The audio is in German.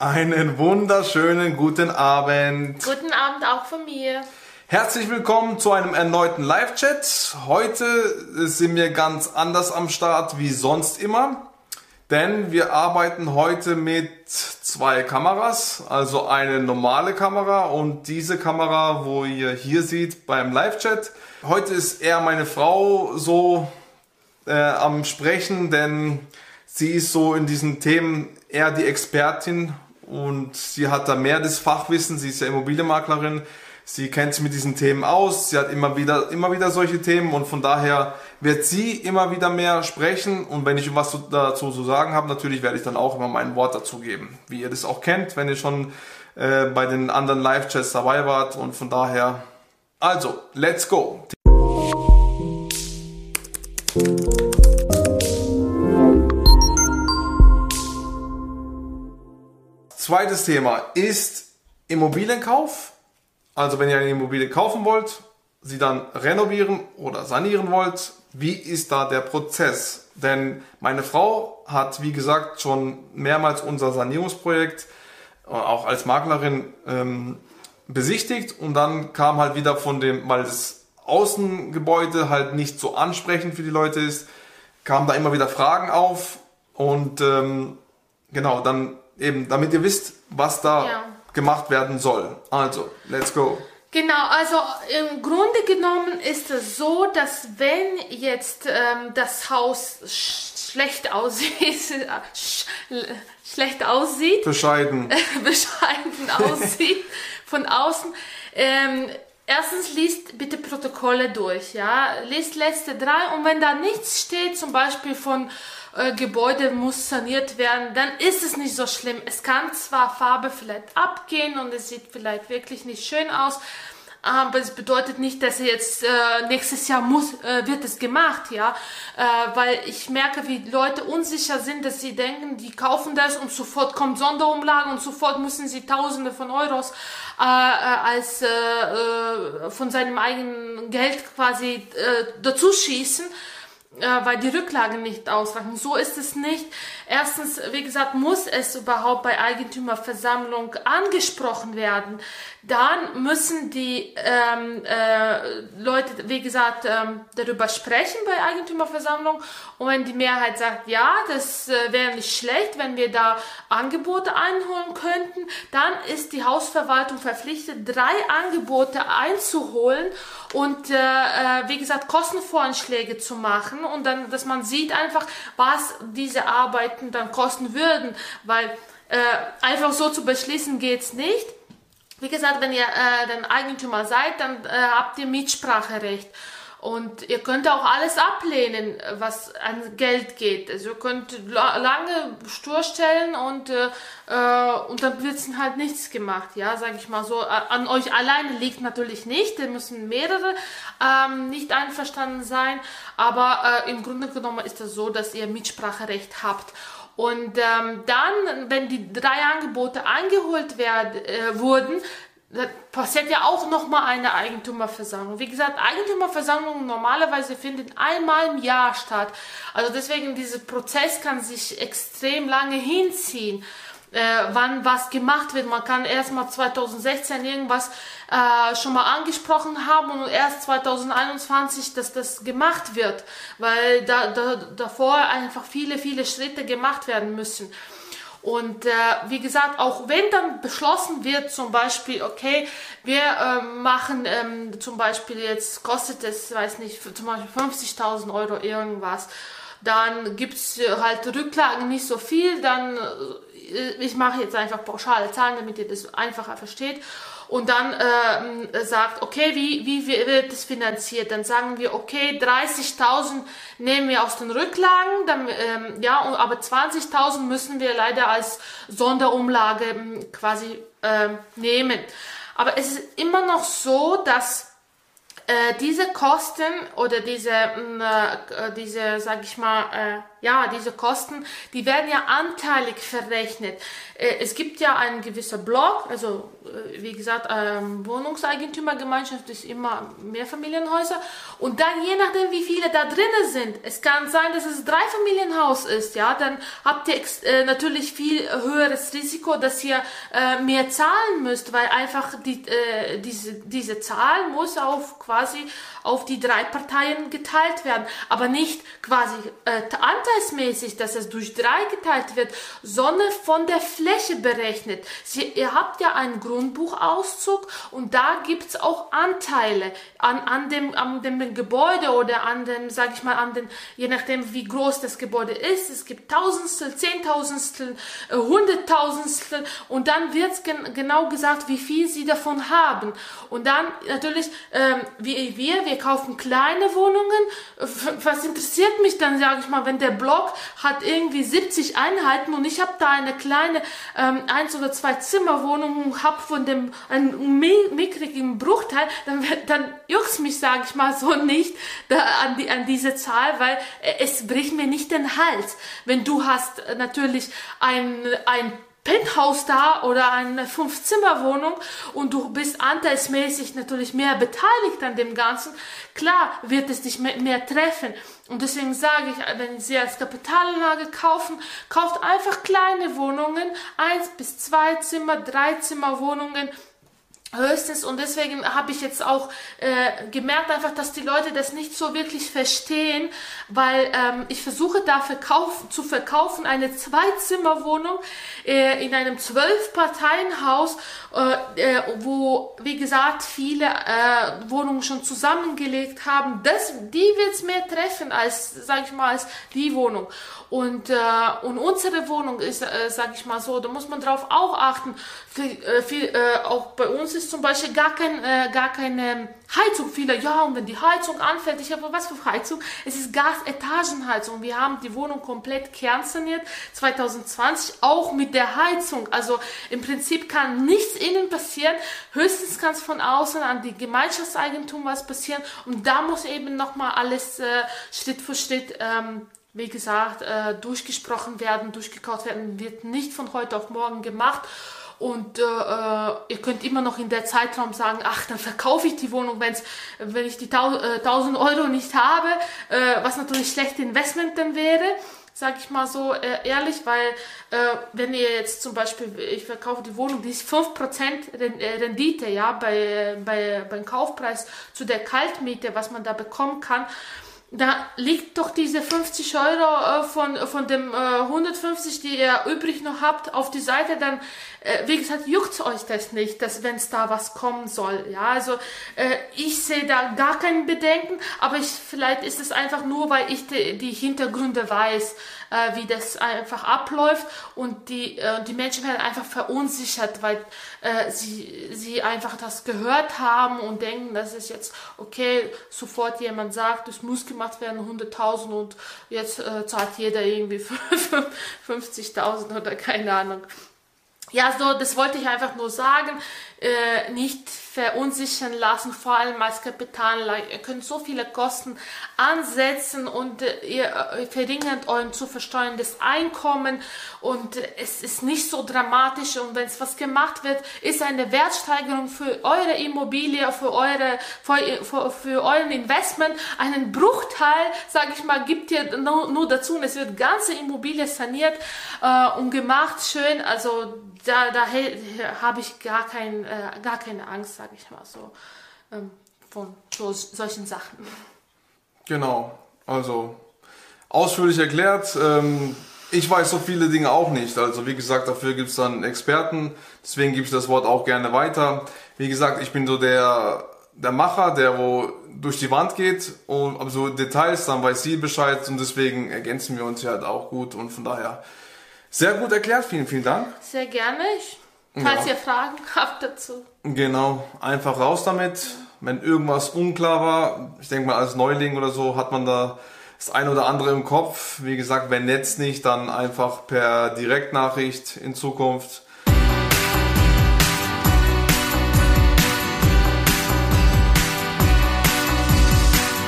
Einen wunderschönen guten Abend. Guten Abend auch von mir. Herzlich willkommen zu einem erneuten Live-Chat. Heute sind wir ganz anders am Start wie sonst immer, denn wir arbeiten heute mit zwei Kameras, also eine normale Kamera und diese Kamera, wo ihr hier seht beim Live-Chat. Heute ist eher meine Frau so äh, am Sprechen, denn sie ist so in diesen Themen eher die Expertin und sie hat da mehr das Fachwissen. Sie ist ja Immobilienmaklerin. Sie kennt sich mit diesen Themen aus. Sie hat immer wieder, immer wieder solche Themen und von daher wird sie immer wieder mehr sprechen. Und wenn ich was dazu zu sagen habe, natürlich werde ich dann auch immer mein Wort dazu geben. Wie ihr das auch kennt, wenn ihr schon äh, bei den anderen Live-Chats dabei wart. Und von daher, also, let's go. Zweites Thema ist Immobilienkauf. Also wenn ihr eine Immobilie kaufen wollt, sie dann renovieren oder sanieren wollt, wie ist da der Prozess? Denn meine Frau hat, wie gesagt, schon mehrmals unser Sanierungsprojekt äh, auch als Maklerin ähm, besichtigt und dann kam halt wieder von dem, weil das Außengebäude halt nicht so ansprechend für die Leute ist, kamen da immer wieder Fragen auf und ähm, genau, dann eben, damit ihr wisst, was da ja. gemacht werden soll. Also, let's go. Genau, also im Grunde genommen ist es so, dass wenn jetzt ähm, das Haus sch schlecht aussieht, sch schlecht aussieht, bescheiden, bescheiden aussieht von außen, ähm, erstens liest bitte Protokolle durch, ja, liest letzte drei und wenn da nichts steht, zum Beispiel von äh, Gebäude muss saniert werden, dann ist es nicht so schlimm. Es kann zwar Farbe vielleicht abgehen und es sieht vielleicht wirklich nicht schön aus, aber es bedeutet nicht, dass jetzt äh, nächstes Jahr muss äh, wird es gemacht, ja, äh, weil ich merke, wie Leute unsicher sind, dass sie denken, die kaufen das und sofort kommt Sonderumlage und sofort müssen sie Tausende von Euros äh, äh, als äh, von seinem eigenen Geld quasi dazu schießen äh, weil die Rücklagen nicht ausreichen. So ist es nicht. Erstens, wie gesagt, muss es überhaupt bei Eigentümerversammlung angesprochen werden. Dann müssen die ähm, äh, Leute, wie gesagt, ähm, darüber sprechen bei Eigentümerversammlung. Und wenn die Mehrheit sagt, ja, das äh, wäre nicht schlecht, wenn wir da Angebote einholen könnten, dann ist die Hausverwaltung verpflichtet, drei Angebote einzuholen und, äh, äh wie gesagt, Kostenvoranschläge zu machen und dann, dass man sieht einfach, was diese Arbeiten dann kosten würden, weil äh, einfach so zu beschließen geht's nicht. Wie gesagt, wenn ihr äh, dann Eigentümer seid, dann äh, habt ihr Mitspracherecht. Und ihr könnt auch alles ablehnen, was an Geld geht. Also ihr könnt lange stur stellen und, äh, äh und dann wird halt nichts gemacht, ja, sage ich mal so. An euch alleine liegt natürlich nicht, da müssen mehrere ähm, nicht einverstanden sein, aber äh, im Grunde genommen ist das so, dass ihr Mitspracherecht habt. Und ähm, dann, wenn die drei Angebote eingeholt werden, äh, wurden, da passiert ja auch nochmal eine Eigentümerversammlung. Wie gesagt, Eigentümerversammlungen normalerweise finden einmal im Jahr statt. Also deswegen, dieser Prozess kann sich extrem lange hinziehen äh, wann was gemacht wird. Man kann erst mal 2016 irgendwas äh, schon mal angesprochen haben und erst 2021, dass das gemacht wird, weil da, da, davor einfach viele, viele Schritte gemacht werden müssen. Und äh, wie gesagt, auch wenn dann beschlossen wird, zum Beispiel, okay, wir äh, machen ähm, zum Beispiel jetzt, kostet es, weiß nicht, zum Beispiel 50.000 Euro irgendwas, dann gibt's halt Rücklagen nicht so viel, dann äh, ich mache jetzt einfach pauschale Zahlen, damit ihr das einfacher versteht. Und dann äh, sagt, okay, wie, wie wird das finanziert? Dann sagen wir, okay, 30.000 nehmen wir aus den Rücklagen, dann, ähm, ja, aber 20.000 müssen wir leider als Sonderumlage ähm, quasi äh, nehmen. Aber es ist immer noch so, dass äh, diese Kosten oder diese, äh, diese, sag ich mal, äh, ja, diese Kosten, die werden ja anteilig verrechnet. Äh, es gibt ja einen gewissen Block, also äh, wie gesagt, ähm, Wohnungseigentümergemeinschaft ist immer Mehrfamilienhäuser und dann je nachdem, wie viele da drinnen sind, es kann sein, dass es drei Familienhaus ist, ja, dann habt ihr äh, natürlich viel höheres Risiko, dass ihr mehr zahlen müsst, weil einfach die, diese, diese Zahl muss auf quasi auf die drei Parteien geteilt werden, aber nicht quasi äh, anteilsmäßig, dass es durch drei geteilt wird, sondern von der Fläche berechnet. Sie, ihr habt ja einen Grundbuchauszug und da gibt es auch Anteile an, an, dem, an dem Gebäude oder an dem, sage ich mal, an den, je nachdem wie groß das Gebäude ist. Es gibt Tausendstel, Zehntausendstel, äh, Hunderttausendstel und dann wird gen genau gesagt, wie viel sie davon haben. Und dann natürlich, ähm, wie wir, wir kaufen kleine Wohnungen. Was interessiert mich dann, sage ich mal, wenn der Block hat irgendwie 70 Einheiten und ich habe da eine kleine ähm, eins oder zwei Zimmerwohnung und habe von dem einen mickrigen Bruchteil, dann, dann juckt mich, sage ich mal so, nicht da, an, die, an diese Zahl, weil äh, es bricht mir nicht den Hals. Wenn du hast äh, natürlich ein, ein Penthouse da oder eine Fünf-Zimmer-Wohnung und du bist anteilsmäßig natürlich mehr beteiligt an dem Ganzen, klar wird es dich mehr, treffen. Und deswegen sage ich, wenn Sie als Kapitalanlage kaufen, kauft einfach kleine Wohnungen, eins bis zwei Zimmer, drei Zimmer Wohnungen, höchstens und deswegen habe ich jetzt auch äh, gemerkt einfach, dass die Leute das nicht so wirklich verstehen, weil ähm, ich versuche da verkauf, zu verkaufen eine Zweizimmerwohnung äh, in einem Zwölf-Parteien-Haus, äh, äh, wo wie gesagt viele äh, Wohnungen schon zusammengelegt haben. Das, die wird es mehr treffen als, sage ich mal, als die Wohnung. Und, äh, und unsere Wohnung ist, äh, sage ich mal so, da muss man drauf auch achten. Für, äh, für, äh, auch bei uns ist zum Beispiel gar, kein, äh, gar keine Heizung. Viele, ja, und wenn die Heizung anfällt, ich habe was für Heizung? Es ist Gas-Etagenheizung. Wir haben die Wohnung komplett kernsaniert 2020, auch mit der Heizung. Also im Prinzip kann nichts innen passieren. Höchstens kann es von außen an die Gemeinschaftseigentum was passieren. Und da muss eben nochmal alles äh, Schritt für Schritt ähm, wie gesagt, äh, durchgesprochen werden, durchgekaut werden, wird nicht von heute auf morgen gemacht. Und äh, äh ihr könnt immer noch in der Zeitraum sagen, ach, dann verkaufe ich die Wohnung, wenn's, wenn ich die 1000 äh, Euro nicht habe, äh, was natürlich schlecht Investment dann wäre, sage ich mal so äh, ehrlich, weil äh, wenn ihr jetzt zum Beispiel, ich verkaufe die Wohnung, die ist 5% Rendite, ja, bei, bei, beim Kaufpreis zu der Kaltmiete, was man da bekommen kann, da liegt doch diese 50 Euro äh, von, von dem äh, 150, die ihr übrig noch habt, auf die Seite, dann, äh, wie gesagt, juckt euch das nicht, dass wenn es da was kommen soll. Ja, also äh, ich sehe da gar kein Bedenken, aber ich, vielleicht ist es einfach nur, weil ich die, die Hintergründe weiß, äh, wie das einfach abläuft und die, äh, die Menschen werden einfach verunsichert, weil äh, sie, sie einfach das gehört haben und denken, das ist jetzt okay, sofort jemand sagt, es muss gemacht werden, 100.000 und jetzt äh, zahlt jeder irgendwie 50.000 oder keine Ahnung. Ja, so, das wollte ich einfach nur sagen. Äh, nicht verunsichern lassen, vor allem als Kapitalanlage. Ihr könnt so viele Kosten ansetzen und äh, ihr äh, verringert euer zu versteuerndes Einkommen. Und es ist nicht so dramatisch. Und wenn es was gemacht wird, ist eine Wertsteigerung für eure Immobilie, für eure für, für, für euren Investment. Einen Bruchteil, sage ich mal, gibt ihr nur, nur dazu. Und es wird ganze Immobilie saniert äh, und gemacht. Schön, also da, da habe ich gar, kein, äh, gar keine Angst, sage ich mal so, ähm, von so, solchen Sachen. Genau, also ausführlich erklärt. Ähm, ich weiß so viele Dinge auch nicht. Also wie gesagt, dafür gibt es dann Experten. Deswegen gebe ich das Wort auch gerne weiter. Wie gesagt, ich bin so der, der Macher, der wo durch die Wand geht. Und aber so Details, dann weiß sie Bescheid. Und deswegen ergänzen wir uns ja halt auch gut. Und von daher sehr gut erklärt. Vielen, vielen Dank. Sehr gerne. Ich, falls ja. ihr Fragen habt dazu. Genau, einfach raus damit. Wenn irgendwas unklar war, ich denke mal als Neuling oder so, hat man da das eine oder andere im Kopf. Wie gesagt, wenn Netz nicht, dann einfach per Direktnachricht in Zukunft.